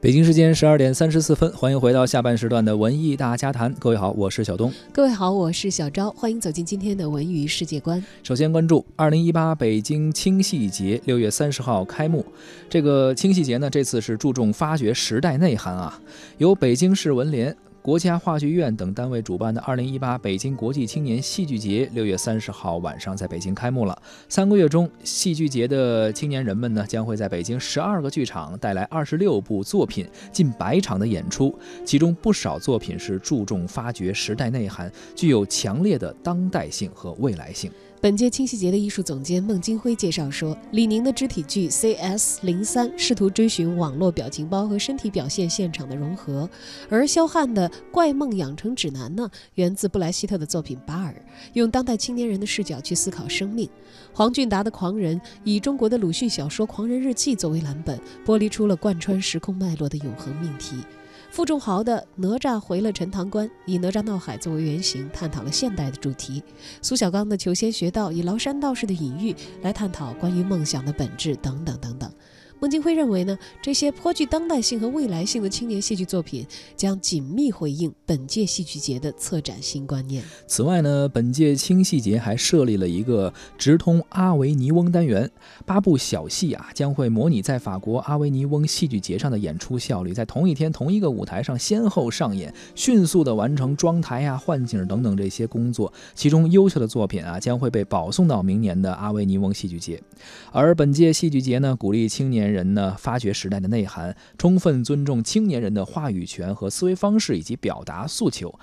北京时间十二点三十四分，欢迎回到下半时段的文艺大家谈。各位好，我是小东。各位好，我是小昭。欢迎走进今天的文娱世界观。首先关注二零一八北京青戏节，六月三十号开幕。这个青戏节呢，这次是注重发掘时代内涵啊，由北京市文联。国家话剧院等单位主办的二零一八北京国际青年戏剧节，六月三十号晚上在北京开幕了。三个月中，戏剧节的青年人们呢，将会在北京十二个剧场带来二十六部作品，近百场的演出，其中不少作品是注重发掘时代内涵，具有强烈的当代性和未来性。本届青戏节的艺术总监孟京辉介绍说，李宁的肢体剧 CS 零三试图追寻网络表情包和身体表现现场的融合，而肖汉的怪梦养成指南呢，源自布莱希特的作品《巴尔》，用当代青年人的视角去思考生命。黄俊达的《狂人》以中国的鲁迅小说《狂人日记》作为蓝本，剥离出了贯穿时空脉络的永恒命题。付仲豪的《哪吒回了陈塘关》以哪吒闹海作为原型，探讨了现代的主题；苏小刚的《求仙学道》以崂山道士的隐喻来探讨关于梦想的本质，等等等等。孟京辉认为呢，这些颇具当代性和未来性的青年戏剧作品将紧密回应本届戏剧节的策展新观念。此外呢，本届青戏节还设立了一个直通阿维尼翁单元，八部小戏啊将会模拟在法国阿维尼翁戏剧节上的演出效率，在同一天同一个舞台上先后上演，迅速的完成装台啊、换景等等这些工作。其中优秀的作品啊将会被保送到明年的阿维尼翁戏剧节。而本届戏剧节呢，鼓励青年。人呢，发掘时代的内涵，充分尊重青年人的话语权和思维方式以及表达诉求，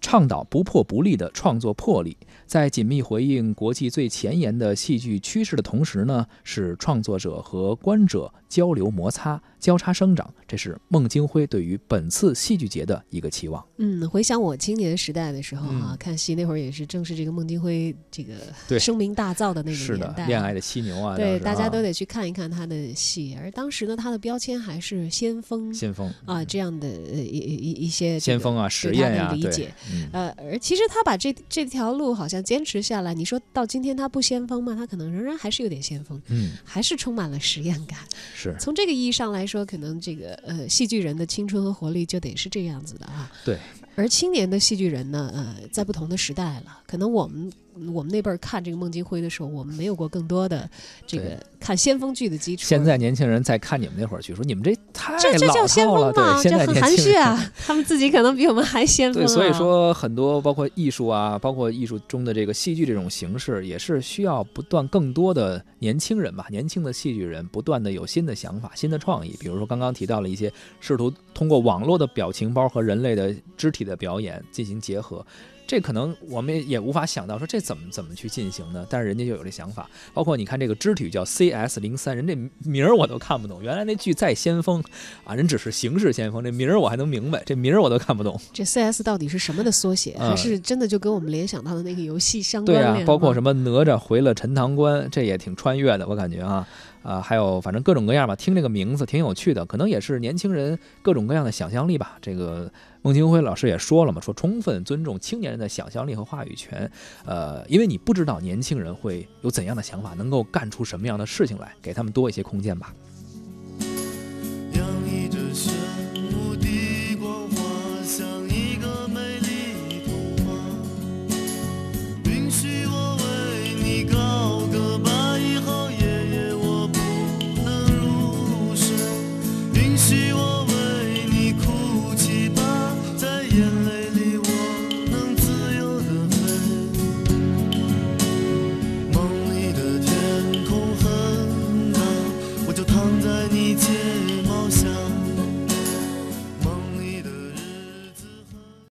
倡导不破不立的创作魄力，在紧密回应国际最前沿的戏剧趋势的同时呢，使创作者和观者交流摩擦。交叉生长，这是孟京辉对于本次戏剧节的一个期望。嗯，回想我青年时代的时候啊，看戏那会儿也是正是这个孟京辉这个 声名大噪的那个年代，恋爱的犀牛啊，对，大家都得去看一看他的戏。而当时呢，他的标签还是先锋，先锋啊这样的一一一些先锋啊实验啊理解。呃，而其实他把这这条路好像坚持下来，你说到今天他不先锋吗？他可能仍然还是有点先锋，嗯，还是充满了实验感。是从这个意义上来。说可能这个呃戏剧人的青春和活力就得是这样子的啊，对。而青年的戏剧人呢，呃，在不同的时代了，可能我们。我们那辈儿看这个孟京辉的时候，我们没有过更多的这个看先锋剧的基础。现在年轻人在看你们那会儿剧，说你们这太这这叫先锋吗？这很含蓄啊！他们自己可能比我们还先锋。对，所以说很多包括艺术啊，包括艺术中的这个戏剧这种形式，也是需要不断更多的年轻人吧，年轻的戏剧人不断的有新的想法、新的创意。比如说刚刚提到了一些试图通过网络的表情包和人类的肢体的表演进行结合。这可能我们也无法想到，说这怎么怎么去进行呢？但是人家就有这想法。包括你看这个肢体叫 CS 零三，人这名儿我都看不懂。原来那剧在先锋啊，人只是形式先锋，这名儿我还能明白，这名儿我都看不懂。这 CS 到底是什么的缩写？还是真的就跟我们联想到的那个游戏相关？对啊，包括什么哪吒回了陈塘关，这也挺穿越的，我感觉啊啊，还有反正各种各样吧。听这个名字挺有趣的，可能也是年轻人各种各样的想象力吧。这个。孟京辉老师也说了嘛，说充分尊重青年人的想象力和话语权，呃，因为你不知道年轻人会有怎样的想法，能够干出什么样的事情来，给他们多一些空间吧。